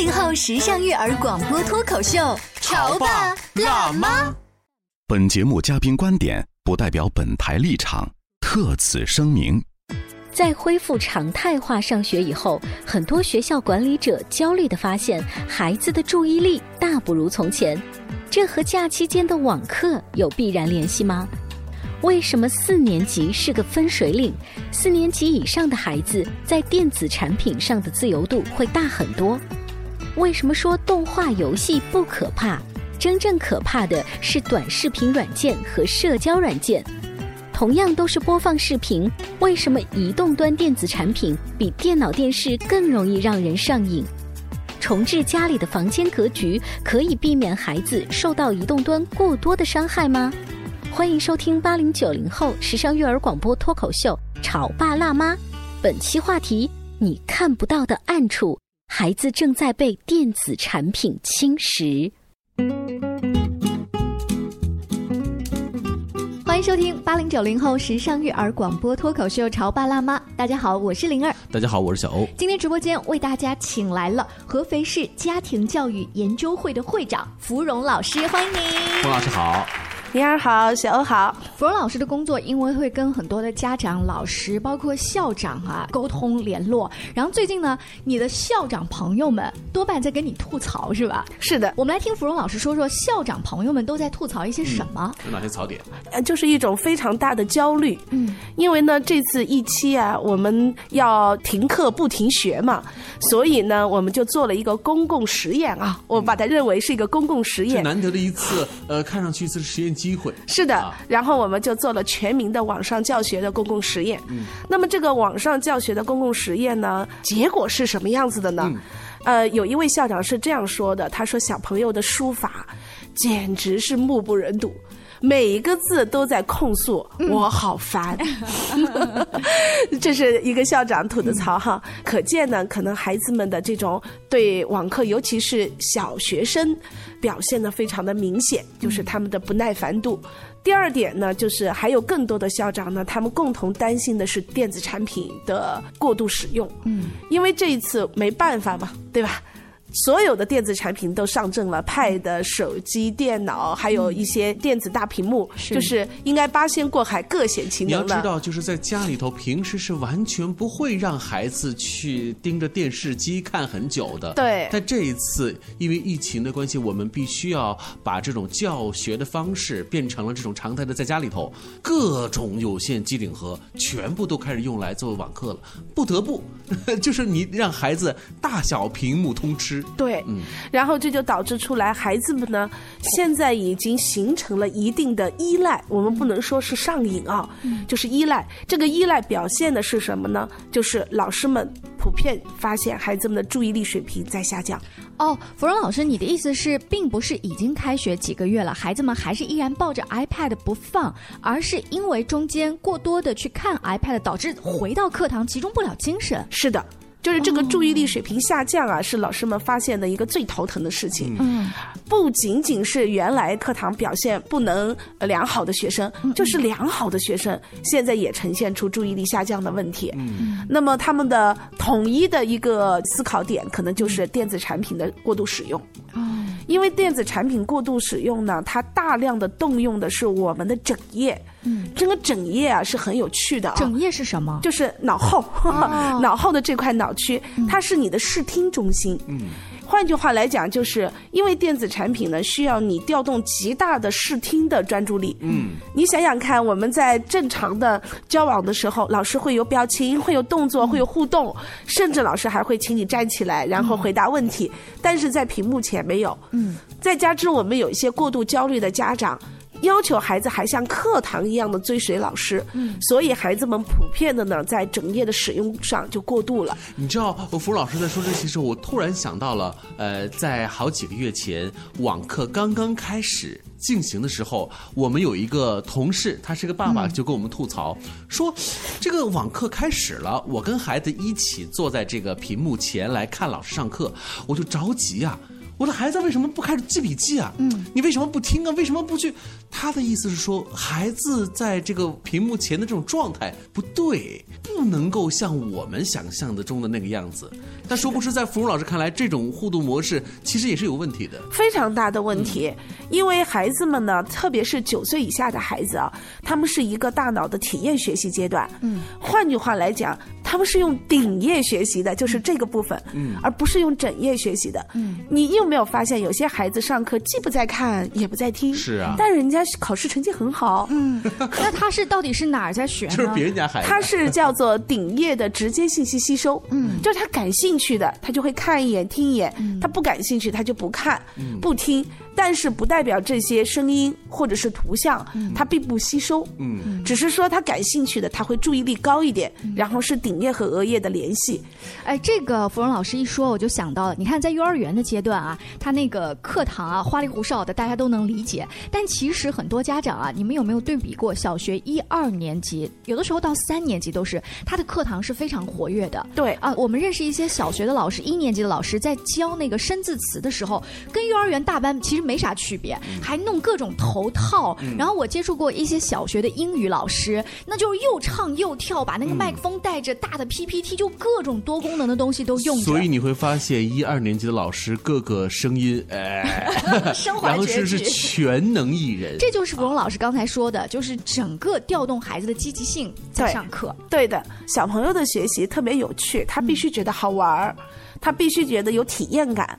八零后时尚育儿广播脱口秀，潮爸辣妈。本节目嘉宾观点不代表本台立场，特此声明。在恢复常态化上学以后，很多学校管理者焦虑地发现，孩子的注意力大不如从前。这和假期间的网课有必然联系吗？为什么四年级是个分水岭？四年级以上的孩子在电子产品上的自由度会大很多？为什么说动画游戏不可怕？真正可怕的是短视频软件和社交软件。同样都是播放视频，为什么移动端电子产品比电脑电视更容易让人上瘾？重置家里的房间格局，可以避免孩子受到移动端过多的伤害吗？欢迎收听八零九零后时尚育儿广播脱口秀《潮爸辣妈》，本期话题：你看不到的暗处，孩子正在被电子产品侵蚀。欢迎收听八零九零后时尚育儿广播脱口秀《潮爸辣妈》。大家好，我是灵儿。大家好，我是小欧。今天直播间为大家请来了合肥市家庭教育研究会的会长芙蓉老师，欢迎您。冯老师好。灵儿好，小欧好。芙蓉老师的工作，因为会跟很多的家长、老师，包括校长啊沟通联络。然后最近呢，你的校长朋友们多半在跟你吐槽，是吧？是的，我们来听芙蓉老师说说，校长朋友们都在吐槽一些什么？有哪些槽点？呃，就是一种非常大的焦虑。嗯，因为呢，这次一期啊，我们要停课不停学嘛，所以呢，我们就做了一个公共实验啊，我把它认为是一个公共实验。难得的一次，呃，看上去是实验。机会是的，然后我们就做了全民的网上教学的公共实验。嗯，那么这个网上教学的公共实验呢，结果是什么样子的呢？呃，有一位校长是这样说的，他说小朋友的书法简直是目不忍睹。每一个字都在控诉我好烦，这是一个校长吐的槽哈。可见呢，可能孩子们的这种对网课，尤其是小学生，表现的非常的明显，就是他们的不耐烦度。第二点呢，就是还有更多的校长呢，他们共同担心的是电子产品的过度使用。嗯，因为这一次没办法嘛，对吧？所有的电子产品都上阵了，Pad、手机、电脑，还有一些电子大屏幕，就是应该八仙过海，各显其能你要知道，就是在家里头，平时是完全不会让孩子去盯着电视机看很久的。对。但这一次，因为疫情的关系，我们必须要把这种教学的方式变成了这种常态的，在家里头，各种有线机顶盒全部都开始用来做网课了，不得不，就是你让孩子大小屏幕通吃。对，嗯，然后这就导致出来，孩子们呢，现在已经形成了一定的依赖。我们不能说是上瘾啊，就是依赖。这个依赖表现的是什么呢？就是老师们普遍发现孩子们的注意力水平在下降。哦，芙蓉老师，你的意思是，并不是已经开学几个月了，孩子们还是依然抱着 iPad 不放，而是因为中间过多的去看 iPad，导致回到课堂集中不了精神。是的。就是这个注意力水平下降啊，是老师们发现的一个最头疼的事情。嗯，不仅仅是原来课堂表现不能良好的学生，就是良好的学生，现在也呈现出注意力下降的问题。嗯，那么他们的统一的一个思考点，可能就是电子产品的过度使用。哦，因为电子产品过度使用呢，它大量的动用的是我们的整页。嗯，这个整页啊是很有趣的。整页是什么？就是脑后，脑后的这块脑区，它是你的视听中心。嗯，换换句话来讲，就是因为电子产品呢，需要你调动极大的视听的专注力。嗯，你想想看，我们在正常的交往的时候，老师会有表情，会有动作，会有互动，甚至老师还会请你站起来，然后回答问题。但是在屏幕前没有。嗯，再加之我们有一些过度焦虑的家长。要求孩子还像课堂一样的追随老师，嗯，所以孩子们普遍的呢，在整页的使用上就过度了。你知道，福老师在说这些时候，我突然想到了，呃，在好几个月前，网课刚刚开始进行的时候，我们有一个同事，他是个爸爸，就跟我们吐槽说，这个网课开始了，我跟孩子一起坐在这个屏幕前来看老师上课，我就着急呀。我的孩子为什么不开始记笔记啊？嗯，你为什么不听啊？为什么不去？他的意思是说，孩子在这个屏幕前的这种状态不对，不能够像我们想象的中的那个样子。但殊不知，在芙蓉老师看来，这种互动模式其实也是有问题的，非常大的问题。因为孩子们呢，特别是九岁以下的孩子啊，他们是一个大脑的体验学习阶段。嗯，换句话来讲。他们是用顶叶学习的，就是这个部分，嗯，而不是用枕叶学习的。嗯，你有没有发现有些孩子上课既不在看也不在听？是啊，但人家考试成绩很好。嗯，那他是到底是哪儿在学呢？就是别人家孩子。他是叫做顶叶的直接信息吸收。嗯，就是他感兴趣的，他就会看一眼、听一眼；他不感兴趣，他就不看、不听。但是不代表这些声音或者是图像，它并不吸收。嗯，只是说他感兴趣的，他会注意力高一点。然后是顶叶和额叶的联系。哎，这个芙蓉老师一说，我就想到了。你看，在幼儿园的阶段啊，他那个课堂啊，花里胡哨的，大家都能理解。但其实很多家长啊，你们有没有对比过小学一二年级，有的时候到三年级都是他的课堂是非常活跃的。对啊，我们认识一些小学的老师，一年级的老师在教那个生字词的时候，跟幼儿园大班其实。没啥区别，还弄各种头套。然后我接触过一些小学的英语老师，那就是又唱又跳，把那个麦克风带着大的 PPT，就各种多功能的东西都用。所以你会发现，一二年级的老师各个声音，哎，然后是是全能艺人。这就是芙蓉老师刚才说的，就是整个调动孩子的积极性在上课。对的，小朋友的学习特别有趣，他必须觉得好玩儿，他必须觉得有体验感。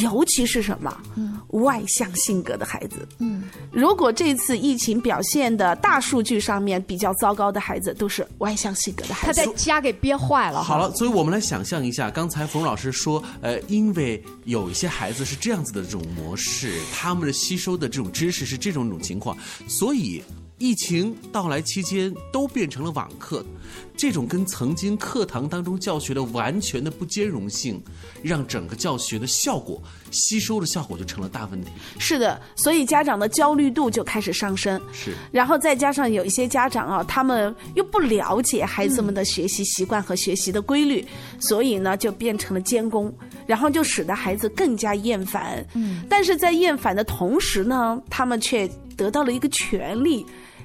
尤其是什么？嗯，外向性格的孩子。嗯，如果这次疫情表现的大数据上面比较糟糕的孩子，都是外向性格的孩子。他在家给憋坏了。好了，所以我们来想象一下，刚才冯老师说，呃，因为有一些孩子是这样子的这种模式，他们的吸收的这种知识是这种种情况，所以。疫情到来期间，都变成了网课，这种跟曾经课堂当中教学的完全的不兼容性，让整个教学的效果、吸收的效果就成了大问题。是的，所以家长的焦虑度就开始上升。是，然后再加上有一些家长啊，他们又不了解孩子们的学习习惯和学习的规律，所以呢，就变成了监工，然后就使得孩子更加厌烦。嗯，但是在厌烦的同时呢，他们却得到了一个权利。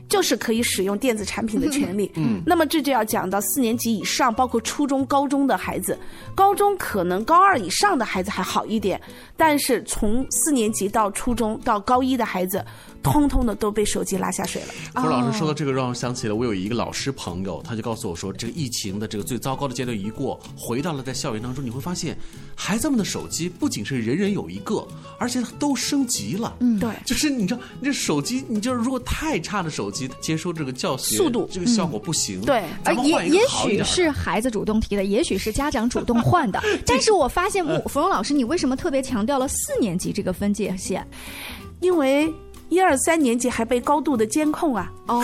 就是可以使用电子产品的权利。嗯，那么这就要讲到四年级以上，包括初中、高中的孩子。高中可能高二以上的孩子还好一点，但是从四年级到初中到高一的孩子。通通的都被手机拉下水了。胡老师说到这个，让我想起了我有一个老师朋友，他就告诉我说，这个疫情的这个最糟糕的阶段一过，回到了在校园当中，你会发现，孩子们的手机不仅是人人有一个，而且都升级了。嗯，对，就是你知道，这手机，你就是如果太差的手机，接收这个教学速度，这个效果不行。对，而也也许是孩子主动提的，也许是家长主动换的。但是我发现，芙蓉老师，你为什么特别强调了四年级这个分界线？因为。一二三年级还被高度的监控啊！哦，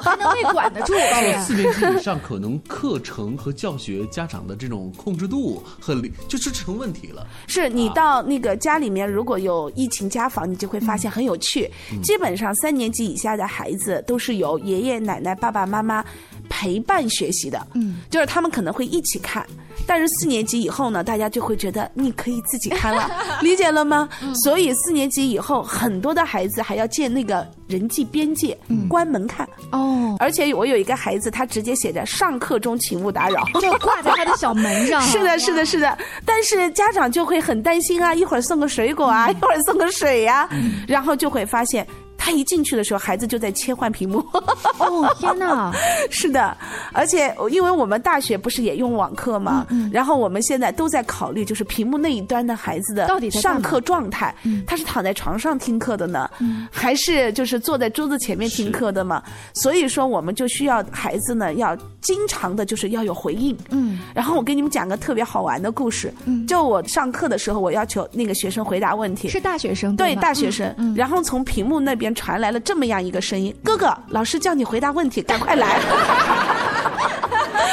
还能被管得住。到了四年级以上，可能课程和教学家长的这种控制度和就是成问题了。是你到那个家里面，如果有疫情家访，你就会发现很有趣。基本上三年级以下的孩子都是由爷爷奶奶、爸爸妈妈陪伴学习的。嗯，就是他们可能会一起看。但是四年级以后呢，大家就会觉得你可以自己看了，理解了吗？所以四年级以后，很多的孩子还要建那个人际边界，关门看哦。而且我有一个孩子，他直接写着“上课中请勿打扰”，就挂在他的小门上。是的，是的，是的。但是家长就会很担心啊，一会儿送个水果啊，一会儿送个水呀，然后就会发现。他一进去的时候，孩子就在切换屏幕。哦天哪！是的，而且因为我们大学不是也用网课嘛，然后我们现在都在考虑，就是屏幕那一端的孩子的到底上课状态，他是躺在床上听课的呢，还是就是坐在桌子前面听课的嘛？所以说，我们就需要孩子呢，要经常的就是要有回应。嗯，然后我给你们讲个特别好玩的故事，就我上课的时候，我要求那个学生回答问题，是大学生对吗？大学生，然后从屏幕那边传来了这么样一个声音：“哥哥，老师叫你回答问题，赶快来。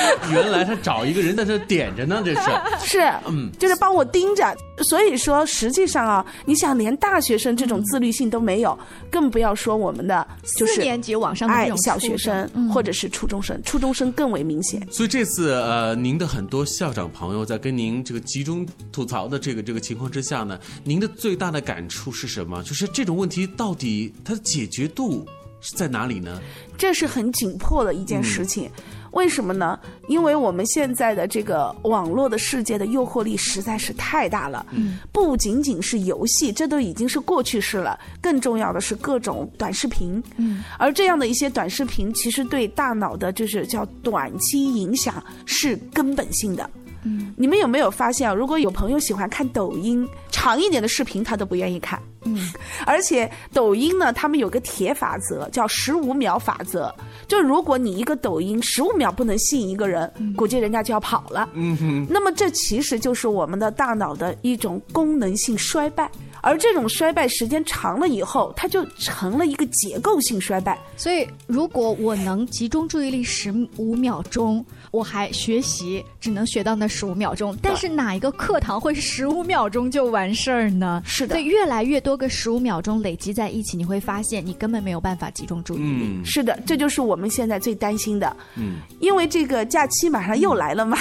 原来他找一个人在这点着呢，这是。”是，嗯就是帮我盯着。所以说，实际上啊，你想，连大学生这种自律性都没有，更不要说我们的就是四年级往上的哎这种小学生或者是初中生，初中生更为明显。所以这次呃，您的很多校长朋友在跟您这个集中吐槽的这个这个情况之下呢，您的最大的感触是什么？就是这种问题到底它的解决度是在哪里呢？这是很紧迫的一件事情。为什么呢？因为我们现在的这个网络的世界的诱惑力实在是太大了，嗯，不仅仅是游戏，这都已经是过去式了。更重要的是各种短视频，嗯，而这样的一些短视频，其实对大脑的就是叫短期影响是根本性的。嗯，你们有没有发现啊？如果有朋友喜欢看抖音长一点的视频，他都不愿意看。嗯，而且抖音呢，他们有个铁法则，叫十五秒法则。就如果你一个抖音十五秒不能吸引一个人，估计人家就要跑了。嗯哼。那么这其实就是我们的大脑的一种功能性衰败，而这种衰败时间长了以后，它就成了一个结构性衰败。所以，如果我能集中注意力十五秒钟，我还学习只能学到那十五秒钟。但是哪一个课堂会十五秒钟就完事儿呢？是的对，越来越多个十五秒钟累积在一起，你会发现你根本没有办法集中注意力。嗯，是的，这就是我们现在最担心的。嗯，因为这个假期马上又来了嘛，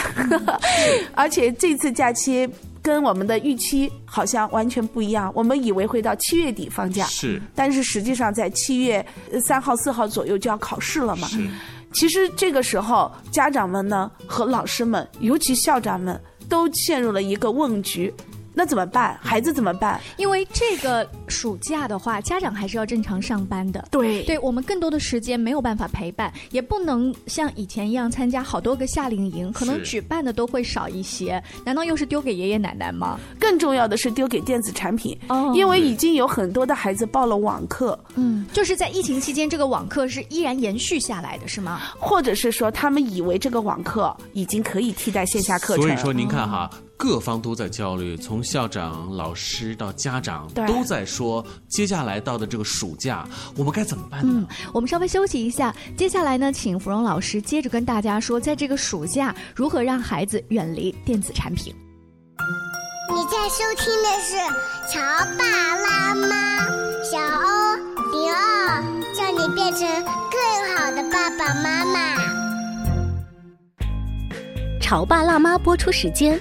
而且这次假期跟我们的预期好像完全不一样。我们以为会到七月底放假，是但是实际上在七月呃三号、四号左右就要考试了嘛。是。其实这个时候，家长们呢和老师们，尤其校长们，都陷入了一个问局。那怎么办？孩子怎么办？因为这个暑假的话，家长还是要正常上班的。对对我们更多的时间没有办法陪伴，也不能像以前一样参加好多个夏令营，可能举办的都会少一些。难道又是丢给爷爷奶奶吗？更重要的是丢给电子产品，哦因为已经有很多的孩子报了网课，嗯，就是在疫情期间，这个网课是依然延续下来的，是吗？或者是说他们以为这个网课已经可以替代线下课程。所以说，您看哈，各方都在焦虑，从校长、老师到家长都在说，接下来到的这个暑假，我们该怎么办呢？我们稍微休息一下，接下来呢，请芙蓉老师接着跟大家说，在这个暑假如何让孩子远离电子产品。你在收听的是《潮爸辣妈》，小欧零二，叫你变成更好的爸爸妈妈。潮爸辣妈播出时间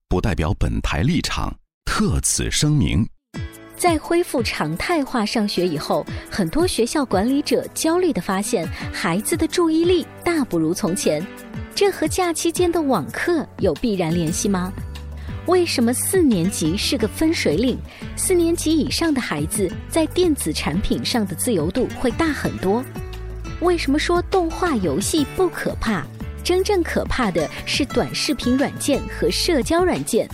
不代表本台立场，特此声明。在恢复常态化上学以后，很多学校管理者焦虑地发现，孩子的注意力大不如从前。这和假期间的网课有必然联系吗？为什么四年级是个分水岭？四年级以上的孩子在电子产品上的自由度会大很多？为什么说动画游戏不可怕？真正可怕的是短视频软件和社交软件。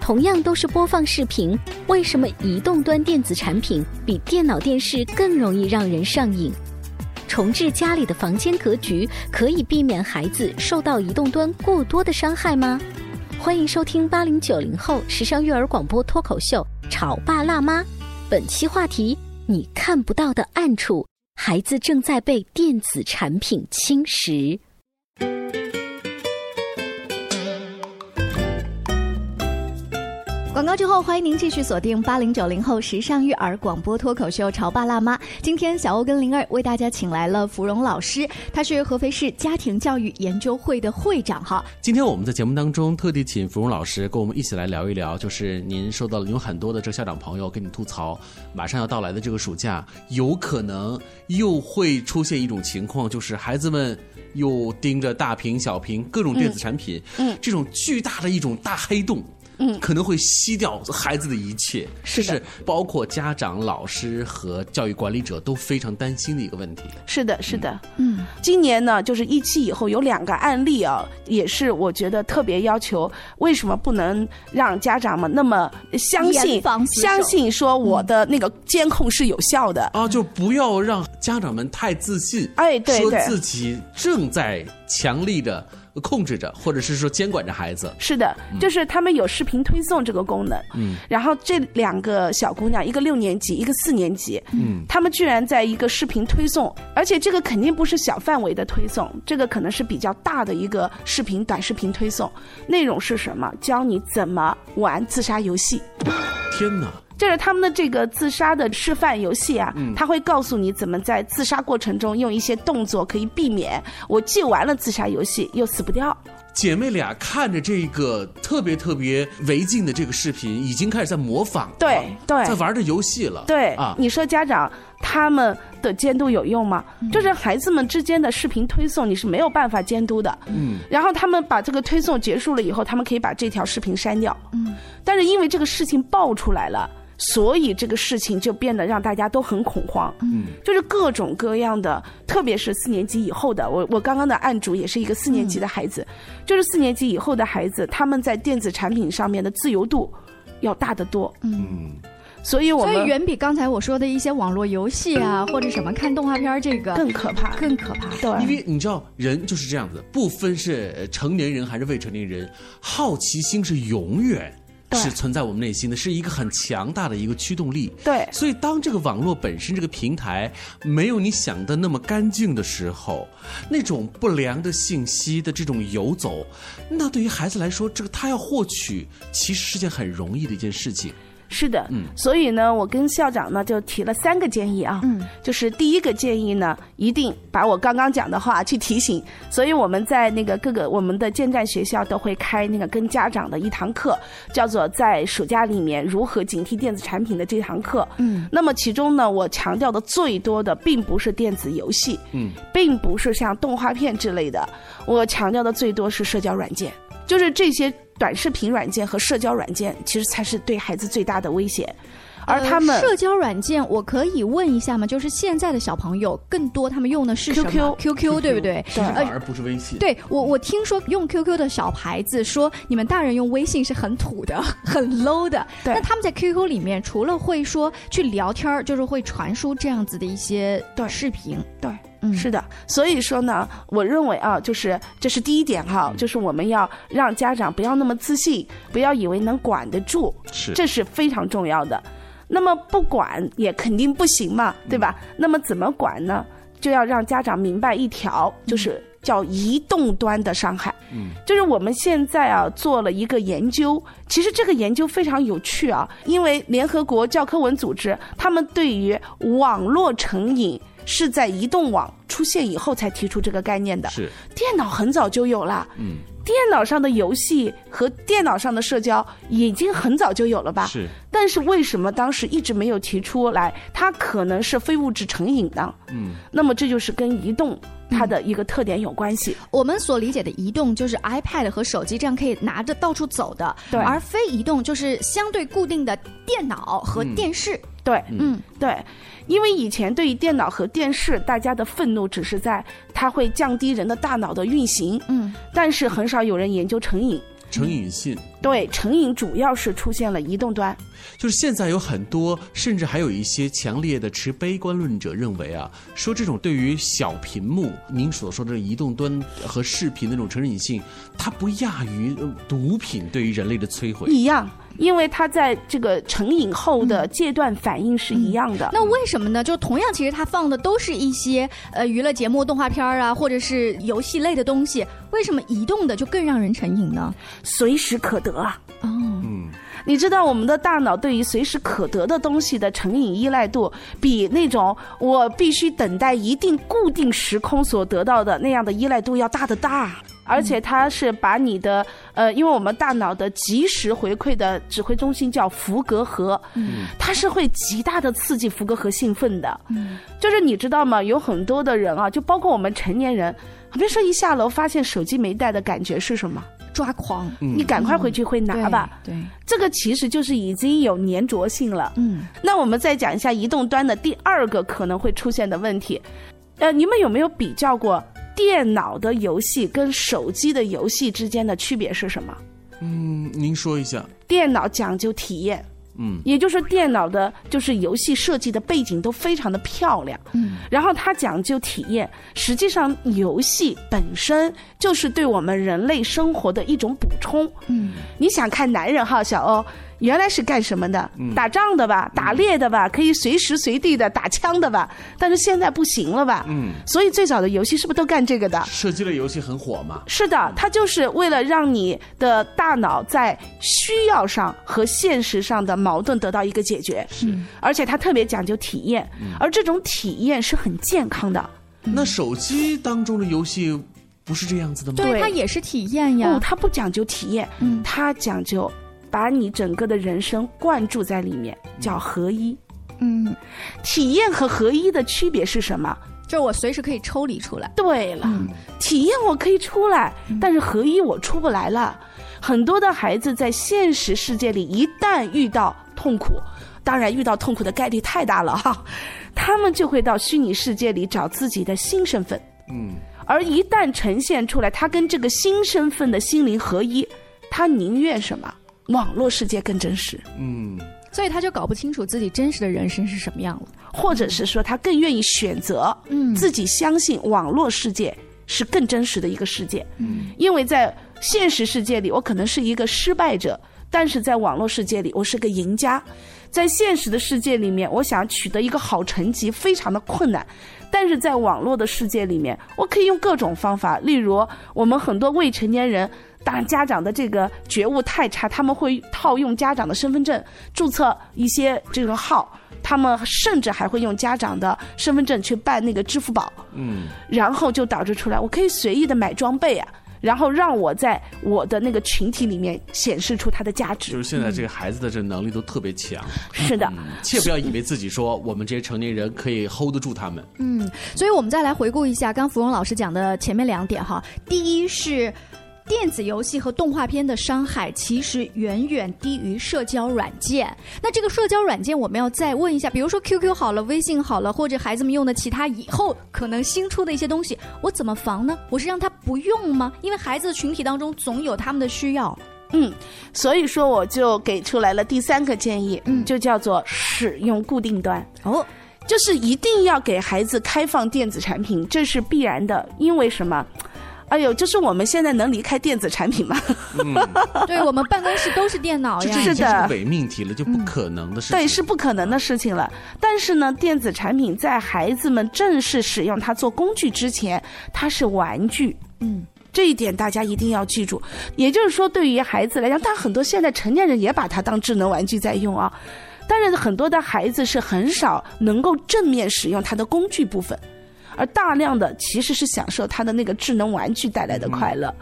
同样都是播放视频，为什么移动端电子产品比电脑电视更容易让人上瘾？重置家里的房间格局，可以避免孩子受到移动端过多的伤害吗？欢迎收听八零九零后时尚育儿广播脱口秀《潮爸辣妈》。本期话题：你看不到的暗处，孩子正在被电子产品侵蚀。广告之后，欢迎您继续锁定八零九零后时尚育儿广播脱口秀《潮爸辣妈》。今天小欧跟灵儿为大家请来了芙蓉老师，他是合肥市家庭教育研究会的会长哈。今天我们在节目当中特地请芙蓉老师跟我们一起来聊一聊，就是您收到了有很多的这个校长朋友跟你吐槽，马上要到来的这个暑假，有可能又会出现一种情况，就是孩子们又盯着大屏、小屏各种电子产品，嗯这种巨大的一种大黑洞。嗯。可能会吸掉孩子的一切，是是包括家长、老师和教育管理者都非常担心的一个问题。是的，是的，嗯，今年呢，就是一期以后有两个案例啊，也是我觉得特别要求，为什么不能让家长们那么相信相信说我的那个监控是有效的？啊，就不要让家长们太自信，哎对说对自己正在强力的控制着，或者是说监管着孩子。是的，就是他们有视频推送这个功能。嗯然后这两个小姑娘，一个六年级，一个四年级，嗯他们居然在一个视频推送，而且这个肯定不是小范围的推送，这个可能是比较大的一个视频短视频推送。内容是什么？教你怎么玩自杀游戏。天哪！就是他们的这个自杀的示范游戏啊，嗯他会告诉你怎么在自杀过程中用一些动作可以避免我既玩了自杀游戏又死不掉。姐妹俩看着这个特别特别违禁的这个视频，已经开始在模仿了，对对在玩着游戏了。对，啊，你说家长他们的监督有用吗？嗯就是孩子们之间的视频推送，你是没有办法监督的。嗯，然后他们把这个推送结束了以后，他们可以把这条视频删掉。嗯，但是因为这个事情爆出来了。所以这个事情就变得让大家都很恐慌，嗯，就是各种各样的，特别是四年级以后的，我我刚刚的案主也是一个四年级的孩子，就是四年级以后的孩子，他们在电子产品上面的自由度要大得多，嗯，所以我们所以远比刚才我说的一些网络游戏啊，或者什么看动画片这个更可怕，更可怕。对，因为你知道，人就是这样子，不分是呃成年人还是未成年人，好奇心是永远对是存在我们内心的，是一个很强大的一个驱动力。对所以当这个网络本身这个平台没有你想的那么干净的时候，那种不良的信息的这种游走，那对于孩子来说，这个他要获取其实是件很容易的一件事情。是的，嗯。所以呢，我跟校长呢就提了三个建议啊，嗯，就是第一个建议呢，一定把我刚刚讲的话去提醒。所以我们在那个各个我们的建站学校都会开那个跟家长的一堂课，叫做在暑假里面如何警惕电子产品的这堂课。嗯，那么其中呢，我强调的最多的并不是电子游戏，嗯，并不是像动画片之类的，我强调的最多是社交软件，就是这些短视频软件和社交软件，其实才是对孩子最大的威胁。而他们、呃社交软件，我可以问一下吗？就是现在的小朋友更多他们用的是什么 QQ QQ 对不对？其实反而不是微信。对我，我听说用 QQ 的小孩子说，你们大人用微信是很土的、很 low 的。对那他们在 QQ 里面，除了会说去聊天儿，就是会传输这样子的一些短视频。对。嗯，是的，所以说呢，我认为啊，就是这是第一点哈，就是我们要让家长不要那么自信，不要以为能管得住，是这是非常重要的。那么不管也肯定不行嘛，对吧？那么怎么管呢？就要让家长明白一条，就是叫移动端的伤害。嗯，就是我们现在啊做了一个研究，其实这个研究非常有趣啊，因为联合国教科文组织他们对于网络成瘾是在移动网出现以后才提出这个概念的，是，电脑很早就有了。嗯，电脑上的游戏和电脑上的社交已经很早就有了吧？是。但是为什么当时一直没有提出来？它可能是非物质成瘾呢？嗯，那么这就是跟移动它的一个特点有关系。我们所理解的移动就是 iPad 和手机这样可以拿着到处走的，对而非移动就是相对固定的电脑和电视。对，嗯，对，因为以前对于电脑和电视，大家的愤怒只是在它会降低人的大脑的运行，嗯，但是很少有人研究成瘾。成瘾性。对，成瘾主要是出现了移动端。就是现在有很多，甚至还有一些强烈的持悲观论者认为啊，说这种对于小屏幕，您所说的移动端和视频的那种成瘾性，它不亚于呃毒品对于人类的摧毁。一样，因为它在这个成瘾后的戒断反应是一样的。那为什么呢？就同样，其实它放的都是一些呃娱乐节目、动画片儿啊，或者是游戏类的东西，为什么移动的就更让人成瘾呢？随时可得啊。哦，嗯，你知道我们的大脑对于随时可得的东西的成瘾依赖度，比那种我必须等待一定固定时空所得到的那样的依赖度要大得大。而且它是把你的呃，因为我们大脑的及时回馈的指挥中心叫福格核，嗯它是会极大的刺激福格核兴奋的。嗯，就是你知道吗？有很多的人啊，就包括我们成年人，别说一下楼发现手机没带的感觉是什么？抓狂，你赶快回去会拿吧。对，这个其实就是已经有粘着性了。嗯，那我们再讲一下移动端的第二个可能会出现的问题。呃，你们有没有比较过电脑的游戏跟手机的游戏之间的区别是什么？嗯，您说一下。电脑讲究体验，嗯，也就是说电脑的就是游戏设计的背景都非常的漂亮，嗯，然后它讲究体验，实际上游戏本身就是对我们人类生活的一种补充。嗯，你想看男人哈，小欧原来是干什么的？嗯打仗的吧，打猎的吧，可以随时随地的打枪的吧？但是现在不行了吧？嗯，所以最早的游戏是不是都干这个的？射击类游戏很火嘛？是的，它就是为了让你的大脑在需要上和现实上的矛盾得到一个解决。是，而且它特别讲究体验，而这种体验是很健康的。那手机当中的游戏不是这样子的吗？对，它也是体验呀。哦，它不讲究体验，嗯它讲究把你整个的人生灌注在里面，叫合一。嗯，体验和合一的区别是什么？就是我随时可以抽离出来。对了，嗯体验我可以出来，但是合一我出不来了。很多的孩子在现实世界里一旦遇到痛苦，当然遇到痛苦的概率太大了哈，他们就会到虚拟世界里找自己的新身份。嗯，而一旦呈现出来，他跟这个新身份的心灵合一，他宁愿什么？网络世界更真实，嗯，所以他就搞不清楚自己真实的人生是什么样了。或者是说他更愿意选择，嗯自己相信网络世界是更真实的一个世界，嗯，因为在现实世界里，我可能是一个失败者，但是在网络世界里，我是个赢家。在现实的世界里面，我想取得一个好成绩非常的困难，但是在网络的世界里面，我可以用各种方法，例如我们很多未成年人。当然，家长的这个觉悟太差，他们会套用家长的身份证注册一些这个号，他们甚至还会用家长的身份证去办那个支付宝，嗯，然后就导致出来，我可以随意的买装备啊，然后让我在我的那个群体里面显示出它的价值。就是现在这个孩子的这能力都特别强，是的，切不要以为自己说我们这些成年人可以 hold 得住他们。嗯，所以我们再来回顾一下刚芙蓉老师讲的前面两点哈。第一是。电子游戏和动画片的伤害其实远远低于社交软件。那这个社交软件，我们要再问一下，比如说 QQ 好了，微信好了，或者孩子们用的其他以后可能新出的一些东西，我怎么防呢？我是让他不用吗？因为孩子的群体当中总有他们的需要。嗯，所以说我就给出来了第三个建议，嗯，就叫做使用固定端。哦，就是一定要给孩子开放电子产品，这是必然的。因为什么？哎呦，就是我们现在能离开电子产品吗？对我们办公室都是电脑呀，是的伪命题了，就不可能的事情。对，是不可能的事情了。但是呢，电子产品在孩子们正式使用它做工具之前，它是玩具。嗯。这一点大家一定要记住。也就是说，对于孩子来讲，但很多现在成年人也把它当智能玩具在用啊。但是很多的孩子是很少能够正面使用它的工具部分，而大量的其实是享受他的那个智能玩具带来的快乐。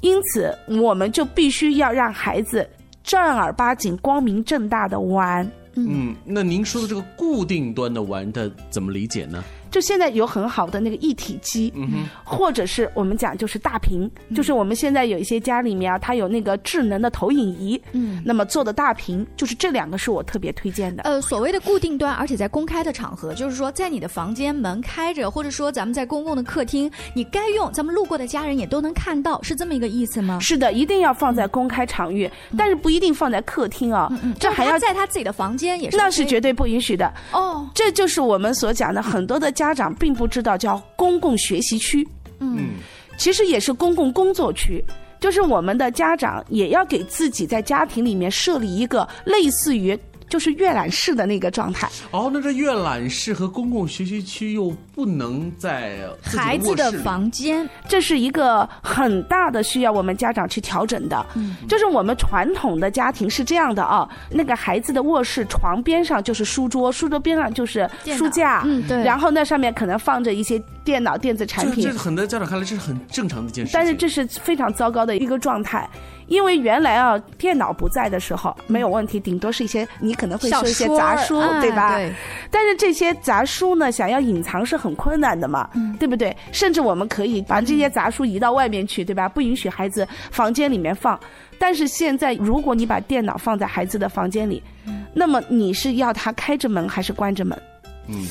因此，我们就必须要让孩子正儿八经、光明正大的玩。嗯，那您说的这个固定端的玩的怎么理解呢？就现在有很好的那个一体机，嗯或者是我们讲就是大屏，就是我们现在有一些家里面啊，它有那个智能的投影仪，嗯，那么做的大屏，就是这两个是我特别推荐的。呃，所谓的固定端，而且在公开的场合，就是说在你的房间门开着，或者说咱们在公共的客厅，你该用，咱们路过的家人也都能看到，是这么一个意思吗？是的，一定要放在公开场域，但是不一定放在客厅啊，这还要他在他自己的房间也是，那是绝对不允许的。哦，这就是我们所讲的，很多的家长并不知道叫公共学习区，嗯，其实也是公共工作区。就是我们的家长也要给自己在家庭里面设立一个类似于就是阅览室的那个状态。哦，那这阅览室和公共学习区又不能在孩子的房间，这是一个很大的需要我们家长去调整的。嗯就是我们传统的家庭是这样的啊，那个孩子的卧室床边上就是书桌，书桌边上就是书架，嗯对然后那上面可能放着一些电脑、电子产品这这。很多家长看来这是很正常的一件事情。但是这是非常糟糕的一个状态，因为原来啊，电脑不在的时候没有问题，顶多是一些你可能会小说一些杂书，哎对吧？对但是这些杂书呢，想要隐藏是很困难的嘛，嗯对不对？甚至我们可以把这些杂书移到外面去，对吧？不允许孩子房间里面放。但是现在，如果你把电脑放在孩子的房间里，嗯那么你是要他开着门还是关着门？嗯，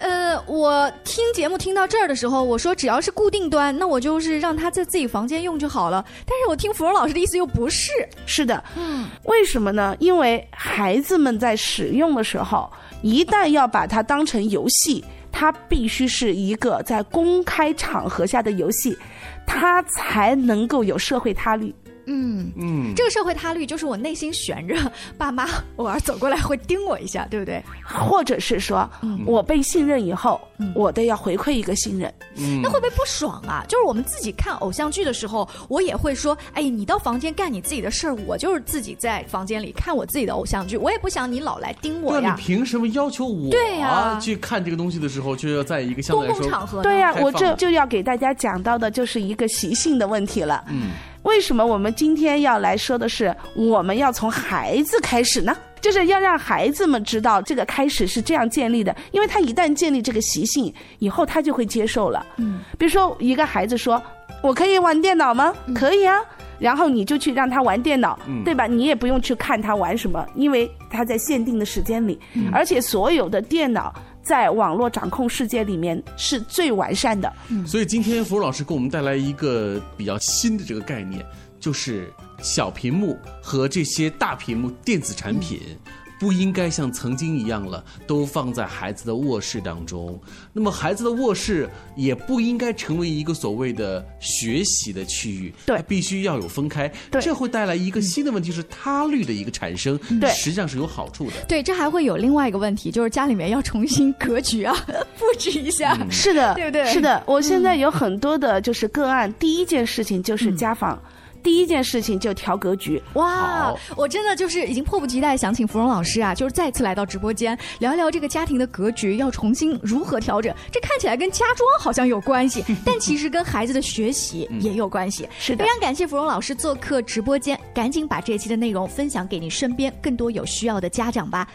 呃，我听节目听到这儿的时候，我说只要是固定端，那我就是让他在自己房间用就好了。但是我听芙蓉老师的意思又不是，是的，嗯，为什么呢？因为孩子们在使用的时候，一旦要把它当成游戏，它必须是一个在公开场合下的游戏，它才能够有社会他律。嗯嗯，这个社会他律就是我内心悬着，爸妈偶尔走过来会盯我一下，对不对？或者是说，我被信任以后，我得要回馈一个信任。嗯那会不会不爽啊？就是我们自己看偶像剧的时候，我也会说，哎，你到房间干你自己的事儿，我就是自己在房间里看我自己的偶像剧，我也不想你老来盯我那呀你。凭什么要求我对呀去看这个东西的时候，就要在一个相公对来说共场合对呀、我这就要给大家讲到的就是一个习性的问题了。嗯，为什么我们今天要来说的是，我们要从孩子开始呢？就是要让孩子们知道这个开始是这样建立的，因为他一旦建立这个习性，以后他就会接受了。嗯，比如说一个孩子说：“我可以玩电脑吗？”可以啊。然后你就去让他玩电脑，嗯对吧？你也不用去看他玩什么，因为他在限定的时间里，而且所有的电脑在网络掌控世界里面是最完善的。所以今天芙蓉老师给我们带来一个比较新的这个概念，就是小屏幕和这些大屏幕电子产品。不应该像曾经一样了，都放在孩子的卧室当中。那么，孩子的卧室也不应该成为一个所谓的学习的区域，对它必须要有分开。对这会带来一个新的问题，是他律的一个产生。对实际上是有好处的。对，这还会有另外一个问题，就是家里面要重新格局啊，布置一下。是的，对不对是的，我现在有很多的就是个案，第一件事情就是家访，第一件事情就调格局。哇，我真的就是已经迫不及待想请芙蓉老师啊，就是再次来到直播间聊一聊这个家庭的格局要重新如何调整。这看起来跟家装好像有关系，但其实跟孩子的学习也有关系。是的非常感谢芙蓉老师做客直播间，赶紧把这期的内容分享给你身边更多有需要的家长吧。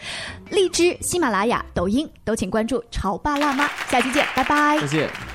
荔枝、喜马拉雅、抖音都请关注“潮爸辣妈”，下期见，拜拜再。见。